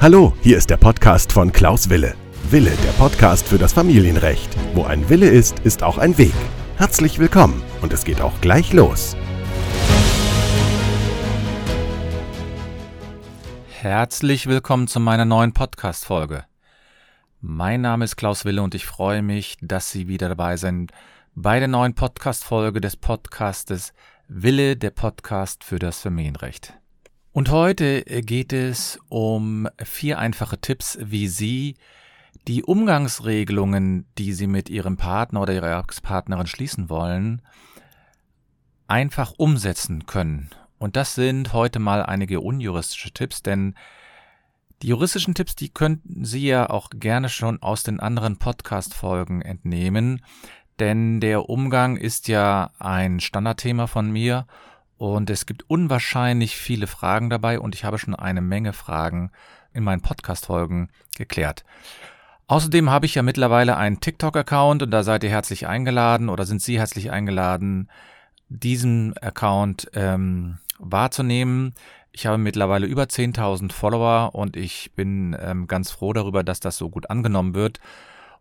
Hallo, hier ist der Podcast von Klaus Wille. Wille, der Podcast für das Familienrecht. Wo ein Wille ist, ist auch ein Weg. Herzlich willkommen und es geht auch gleich los. Herzlich willkommen zu meiner neuen Podcast-Folge. Mein Name ist Klaus Wille und ich freue mich, dass Sie wieder dabei sind bei der neuen Podcast-Folge des Podcastes Wille, der Podcast für das Familienrecht. Und heute geht es um vier einfache Tipps, wie Sie die Umgangsregelungen, die Sie mit Ihrem Partner oder Ihrer Ex-Partnerin schließen wollen, einfach umsetzen können. Und das sind heute mal einige unjuristische Tipps, denn die juristischen Tipps, die könnten Sie ja auch gerne schon aus den anderen Podcast-Folgen entnehmen, denn der Umgang ist ja ein Standardthema von mir und es gibt unwahrscheinlich viele Fragen dabei und ich habe schon eine Menge Fragen in meinen Podcast-Folgen geklärt. Außerdem habe ich ja mittlerweile einen TikTok-Account und da seid ihr herzlich eingeladen oder sind Sie herzlich eingeladen, diesen Account ähm, wahrzunehmen. Ich habe mittlerweile über 10.000 Follower und ich bin ähm, ganz froh darüber, dass das so gut angenommen wird.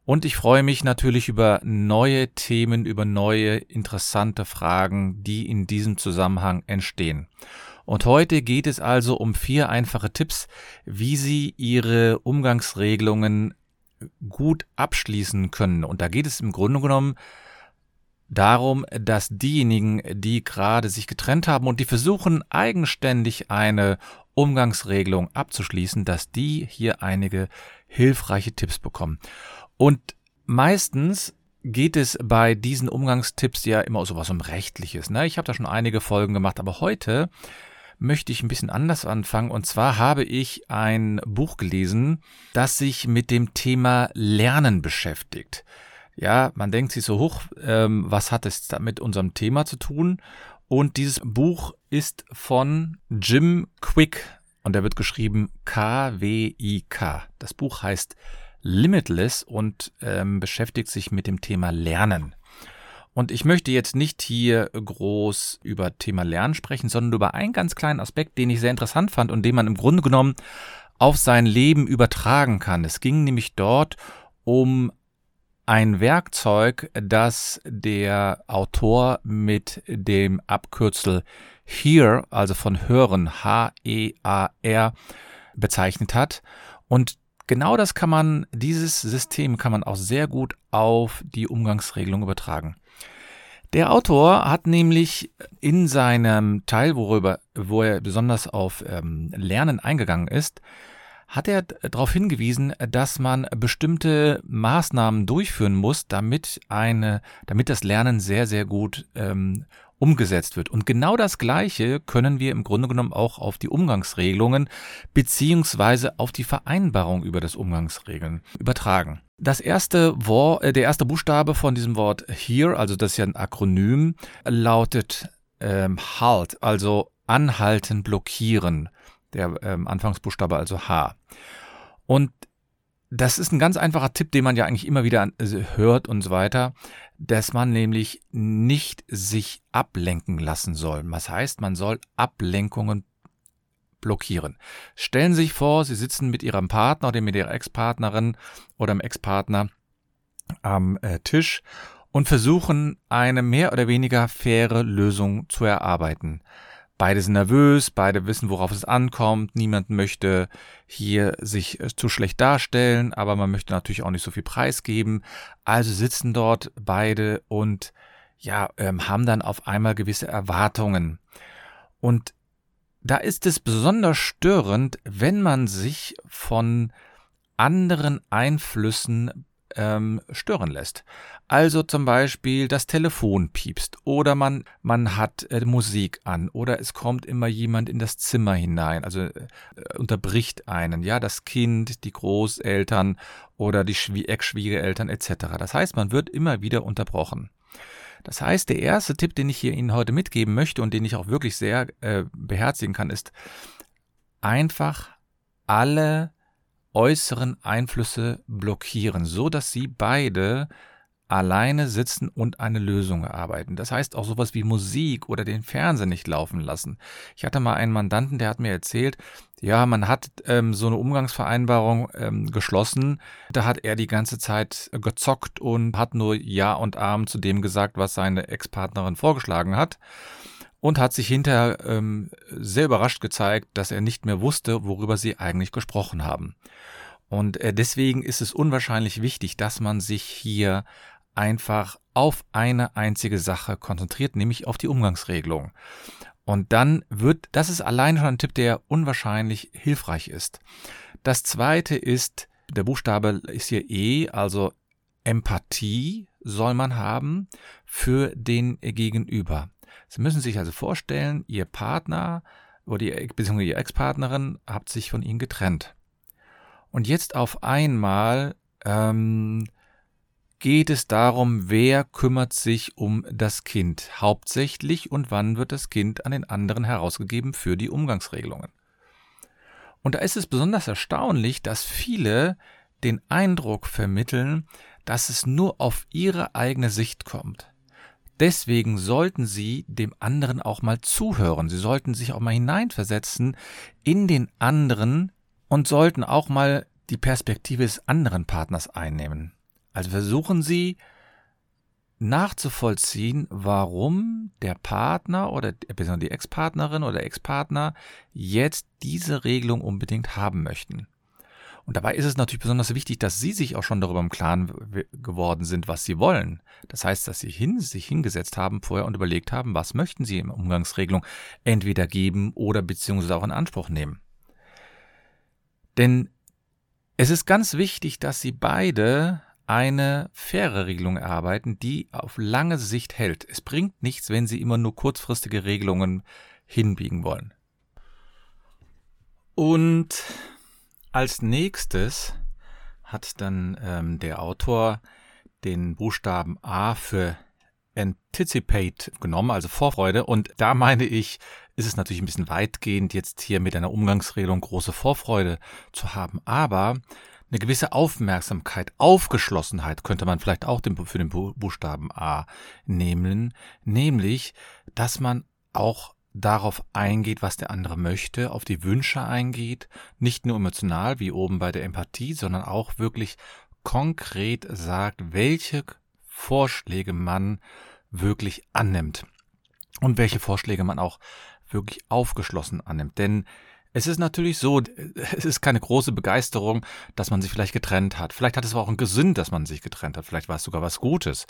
Und ich freue mich natürlich über neue Themen, über neue interessante Fragen, die in diesem Zusammenhang entstehen. Und heute geht es also um vier einfache Tipps, wie Sie Ihre Umgangsregelungen gut abschließen können. Und da geht es im Grunde genommen darum, dass diejenigen, die gerade sich getrennt haben und die versuchen eigenständig eine Umgangsregelung abzuschließen, dass die hier einige hilfreiche Tipps bekommen. Und meistens geht es bei diesen Umgangstipps ja immer so was um Rechtliches. Ne? Ich habe da schon einige Folgen gemacht, aber heute möchte ich ein bisschen anders anfangen. Und zwar habe ich ein Buch gelesen, das sich mit dem Thema Lernen beschäftigt. Ja, man denkt sich so hoch, ähm, was hat es mit unserem Thema zu tun? Und dieses Buch ist von Jim Quick und er wird geschrieben K-W-I-K. Das Buch heißt Limitless und ähm, beschäftigt sich mit dem Thema Lernen. Und ich möchte jetzt nicht hier groß über Thema Lernen sprechen, sondern über einen ganz kleinen Aspekt, den ich sehr interessant fand und den man im Grunde genommen auf sein Leben übertragen kann. Es ging nämlich dort um ein Werkzeug, das der Autor mit dem Abkürzel Hear, also von Hören, H-E-A-R, bezeichnet hat. Und genau das kann man, dieses System kann man auch sehr gut auf die Umgangsregelung übertragen. Der Autor hat nämlich in seinem Teil, worüber, wo er besonders auf ähm, Lernen eingegangen ist, hat er darauf hingewiesen, dass man bestimmte Maßnahmen durchführen muss, damit eine, damit das Lernen sehr, sehr gut ähm, umgesetzt wird. Und genau das Gleiche können wir im Grunde genommen auch auf die Umgangsregelungen beziehungsweise auf die Vereinbarung über das Umgangsregeln übertragen. Das erste Wort, äh, der erste Buchstabe von diesem Wort here, also das ist ja ein Akronym, lautet ähm, halt, also anhalten, blockieren der ähm, Anfangsbuchstabe also H. Und das ist ein ganz einfacher Tipp, den man ja eigentlich immer wieder äh, hört und so weiter, dass man nämlich nicht sich ablenken lassen soll. Was heißt, man soll Ablenkungen blockieren. Stellen Sie sich vor, Sie sitzen mit Ihrem Partner oder mit Ihrer Ex-Partnerin oder dem Ex-Partner am äh, Tisch und versuchen, eine mehr oder weniger faire Lösung zu erarbeiten. Beide sind nervös, beide wissen, worauf es ankommt. Niemand möchte hier sich äh, zu schlecht darstellen, aber man möchte natürlich auch nicht so viel preisgeben. Also sitzen dort beide und ja, ähm, haben dann auf einmal gewisse Erwartungen. Und da ist es besonders störend, wenn man sich von anderen Einflüssen ähm, stören lässt. Also zum Beispiel das Telefon piepst oder man, man hat äh, Musik an oder es kommt immer jemand in das Zimmer hinein, also äh, unterbricht einen, ja, das Kind, die Großeltern oder die Ex-Schwiegereltern etc. Das heißt, man wird immer wieder unterbrochen. Das heißt, der erste Tipp, den ich hier Ihnen heute mitgeben möchte und den ich auch wirklich sehr äh, beherzigen kann, ist einfach alle äußeren Einflüsse blockieren, so dass sie beide alleine sitzen und eine Lösung erarbeiten. Das heißt auch sowas wie Musik oder den Fernseher nicht laufen lassen. Ich hatte mal einen Mandanten, der hat mir erzählt, ja, man hat ähm, so eine Umgangsvereinbarung ähm, geschlossen. Da hat er die ganze Zeit gezockt und hat nur Ja und Arm zu dem gesagt, was seine Ex-Partnerin vorgeschlagen hat. Und hat sich hinterher ähm, sehr überrascht gezeigt, dass er nicht mehr wusste, worüber sie eigentlich gesprochen haben. Und äh, deswegen ist es unwahrscheinlich wichtig, dass man sich hier einfach auf eine einzige Sache konzentriert, nämlich auf die Umgangsregelung. Und dann wird, das ist allein schon ein Tipp, der unwahrscheinlich hilfreich ist. Das zweite ist, der Buchstabe ist hier E, also Empathie soll man haben für den Gegenüber. Sie müssen sich also vorstellen, Ihr Partner oder Ihr, beziehungsweise Ihre Ex-Partnerin habt sich von Ihnen getrennt. Und jetzt auf einmal ähm, geht es darum, wer kümmert sich um das Kind hauptsächlich und wann wird das Kind an den anderen herausgegeben für die Umgangsregelungen. Und da ist es besonders erstaunlich, dass viele den Eindruck vermitteln, dass es nur auf ihre eigene Sicht kommt. Deswegen sollten Sie dem anderen auch mal zuhören. Sie sollten sich auch mal hineinversetzen in den anderen und sollten auch mal die Perspektive des anderen Partners einnehmen. Also versuchen Sie nachzuvollziehen, warum der Partner oder die Ex-Partnerin oder Ex-Partner jetzt diese Regelung unbedingt haben möchten. Und dabei ist es natürlich besonders wichtig, dass Sie sich auch schon darüber im Klaren geworden sind, was Sie wollen. Das heißt, dass Sie hin, sich hingesetzt haben vorher und überlegt haben, was möchten Sie in Umgangsregelung entweder geben oder beziehungsweise auch in Anspruch nehmen. Denn es ist ganz wichtig, dass Sie beide eine faire Regelung erarbeiten, die auf lange Sicht hält. Es bringt nichts, wenn Sie immer nur kurzfristige Regelungen hinbiegen wollen. Und als nächstes hat dann ähm, der Autor den Buchstaben A für Anticipate genommen, also Vorfreude. Und da meine ich, ist es natürlich ein bisschen weitgehend, jetzt hier mit einer Umgangsregelung große Vorfreude zu haben. Aber eine gewisse Aufmerksamkeit, Aufgeschlossenheit könnte man vielleicht auch für den Buchstaben A nehmen, nämlich, dass man auch darauf eingeht, was der andere möchte, auf die Wünsche eingeht, nicht nur emotional wie oben bei der Empathie, sondern auch wirklich konkret sagt, welche Vorschläge man wirklich annimmt und welche Vorschläge man auch wirklich aufgeschlossen annimmt. Denn es ist natürlich so, es ist keine große Begeisterung, dass man sich vielleicht getrennt hat. Vielleicht hat es aber auch einen Gesinn, dass man sich getrennt hat. Vielleicht war es sogar was Gutes.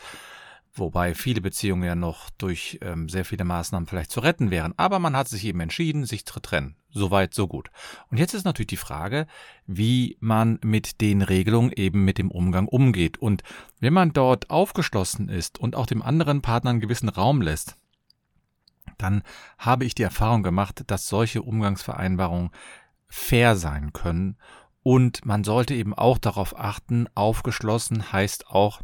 Wobei viele Beziehungen ja noch durch ähm, sehr viele Maßnahmen vielleicht zu retten wären. Aber man hat sich eben entschieden, sich zu trennen. Soweit, so gut. Und jetzt ist natürlich die Frage, wie man mit den Regelungen eben mit dem Umgang umgeht. Und wenn man dort aufgeschlossen ist und auch dem anderen Partner einen gewissen Raum lässt, dann habe ich die Erfahrung gemacht, dass solche Umgangsvereinbarungen fair sein können und man sollte eben auch darauf achten, aufgeschlossen heißt auch,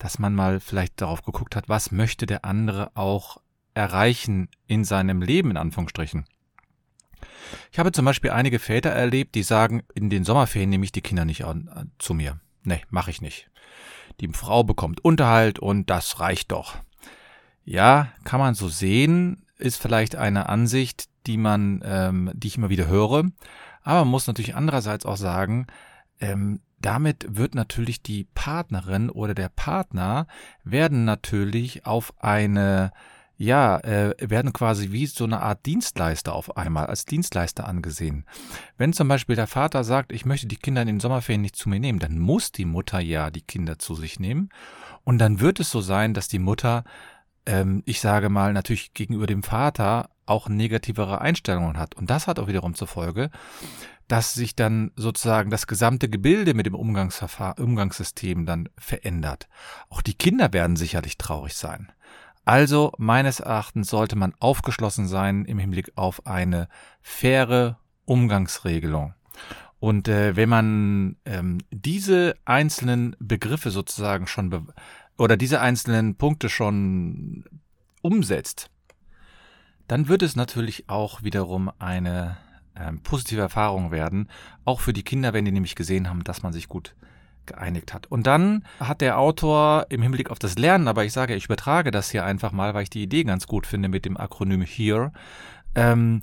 dass man mal vielleicht darauf geguckt hat, was möchte der andere auch erreichen in seinem Leben, in Anführungsstrichen. Ich habe zum Beispiel einige Väter erlebt, die sagen, in den Sommerferien nehme ich die Kinder nicht an, äh, zu mir. Nee, mache ich nicht. Die Frau bekommt Unterhalt und das reicht doch. Ja, kann man so sehen, ist vielleicht eine Ansicht, die man, ähm, die ich immer wieder höre. Aber man muss natürlich andererseits auch sagen, ähm, damit wird natürlich die Partnerin oder der Partner werden natürlich auf eine ja, äh, werden quasi wie so eine Art Dienstleister auf einmal, als Dienstleister angesehen. Wenn zum Beispiel der Vater sagt, ich möchte die Kinder in den Sommerferien nicht zu mir nehmen, dann muss die Mutter ja die Kinder zu sich nehmen. Und dann wird es so sein, dass die Mutter ähm, ich sage mal, natürlich gegenüber dem Vater auch negativere Einstellungen hat. Und das hat auch wiederum zur Folge, dass sich dann sozusagen das gesamte Gebilde mit dem Umgangssystem dann verändert. Auch die Kinder werden sicherlich traurig sein. Also meines Erachtens sollte man aufgeschlossen sein im Hinblick auf eine faire Umgangsregelung. Und äh, wenn man ähm, diese einzelnen Begriffe sozusagen schon oder diese einzelnen Punkte schon umsetzt, dann wird es natürlich auch wiederum eine äh, positive Erfahrung werden, auch für die Kinder, wenn die nämlich gesehen haben, dass man sich gut geeinigt hat. Und dann hat der Autor im Hinblick auf das Lernen, aber ich sage, ich übertrage das hier einfach mal, weil ich die Idee ganz gut finde mit dem Akronym HERE, ähm,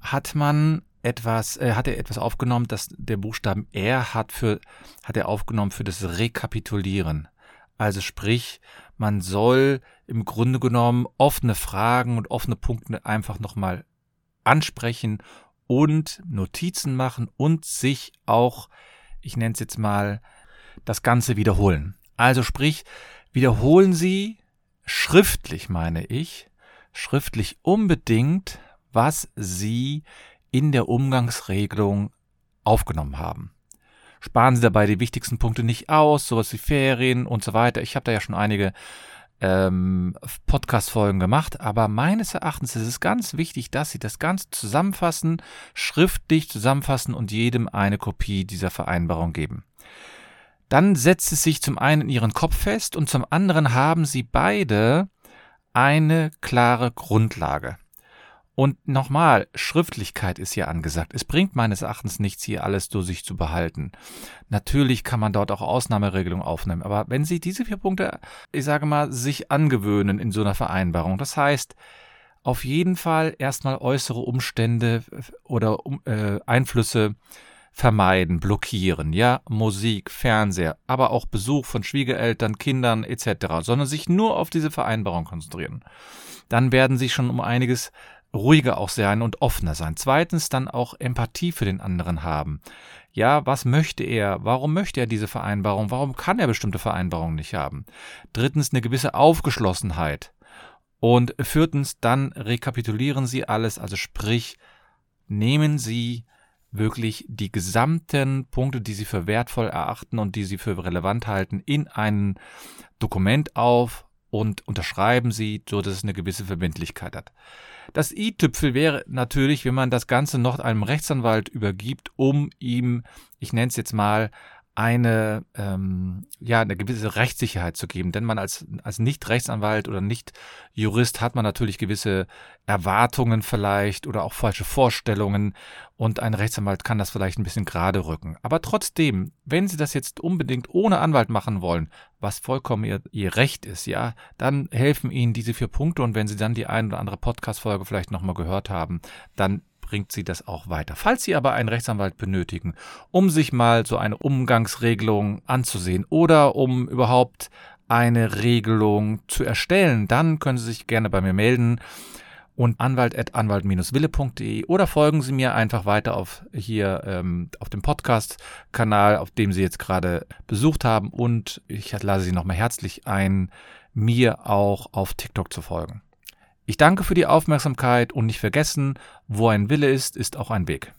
hat man etwas, äh, hat er etwas aufgenommen, dass der Buchstaben R hat für, hat er aufgenommen für das Rekapitulieren. Also sprich, man soll im Grunde genommen offene Fragen und offene Punkte einfach nochmal ansprechen und Notizen machen und sich auch, ich nenne es jetzt mal, das Ganze wiederholen. Also sprich, wiederholen Sie schriftlich, meine ich, schriftlich unbedingt, was Sie in der Umgangsregelung aufgenommen haben. Sparen Sie dabei die wichtigsten Punkte nicht aus, sowas wie Ferien und so weiter. Ich habe da ja schon einige ähm, Podcast-Folgen gemacht, aber meines Erachtens ist es ganz wichtig, dass Sie das Ganze zusammenfassen, schriftlich zusammenfassen und jedem eine Kopie dieser Vereinbarung geben. Dann setzt es sich zum einen in Ihren Kopf fest und zum anderen haben Sie beide eine klare Grundlage. Und nochmal, Schriftlichkeit ist hier angesagt. Es bringt meines Erachtens nichts, hier alles durch sich zu behalten. Natürlich kann man dort auch Ausnahmeregelungen aufnehmen, aber wenn Sie diese vier Punkte, ich sage mal, sich angewöhnen in so einer Vereinbarung, das heißt, auf jeden Fall erstmal äußere Umstände oder äh, Einflüsse vermeiden, blockieren, ja, Musik, Fernseher, aber auch Besuch von Schwiegereltern, Kindern etc., sondern sich nur auf diese Vereinbarung konzentrieren. Dann werden Sie schon um einiges ruhiger auch sein und offener sein. Zweitens dann auch Empathie für den anderen haben. Ja, was möchte er? Warum möchte er diese Vereinbarung? Warum kann er bestimmte Vereinbarungen nicht haben? Drittens eine gewisse Aufgeschlossenheit. Und viertens dann rekapitulieren Sie alles, also sprich, nehmen Sie wirklich die gesamten Punkte, die Sie für wertvoll erachten und die Sie für relevant halten, in ein Dokument auf und unterschreiben Sie, so dass es eine gewisse Verbindlichkeit hat. Das i-Tüpfel wäre natürlich, wenn man das Ganze noch einem Rechtsanwalt übergibt, um ihm, ich nenne es jetzt mal, eine, ähm, ja, eine gewisse Rechtssicherheit zu geben. Denn man als, als Nicht-Rechtsanwalt oder Nicht-Jurist hat man natürlich gewisse Erwartungen vielleicht oder auch falsche Vorstellungen und ein Rechtsanwalt kann das vielleicht ein bisschen gerade rücken. Aber trotzdem, wenn Sie das jetzt unbedingt ohne Anwalt machen wollen, was vollkommen Ihr, Ihr Recht ist, ja, dann helfen Ihnen diese vier Punkte und wenn Sie dann die ein oder andere Podcast-Folge vielleicht nochmal gehört haben, dann bringt sie das auch weiter. Falls Sie aber einen Rechtsanwalt benötigen, um sich mal so eine Umgangsregelung anzusehen oder um überhaupt eine Regelung zu erstellen, dann können Sie sich gerne bei mir melden und anwalt.anwalt-wille.de oder folgen Sie mir einfach weiter auf hier ähm, auf dem Podcast-Kanal, auf dem Sie jetzt gerade besucht haben und ich lade Sie nochmal herzlich ein, mir auch auf TikTok zu folgen. Ich danke für die Aufmerksamkeit und nicht vergessen, wo ein Wille ist, ist auch ein Weg.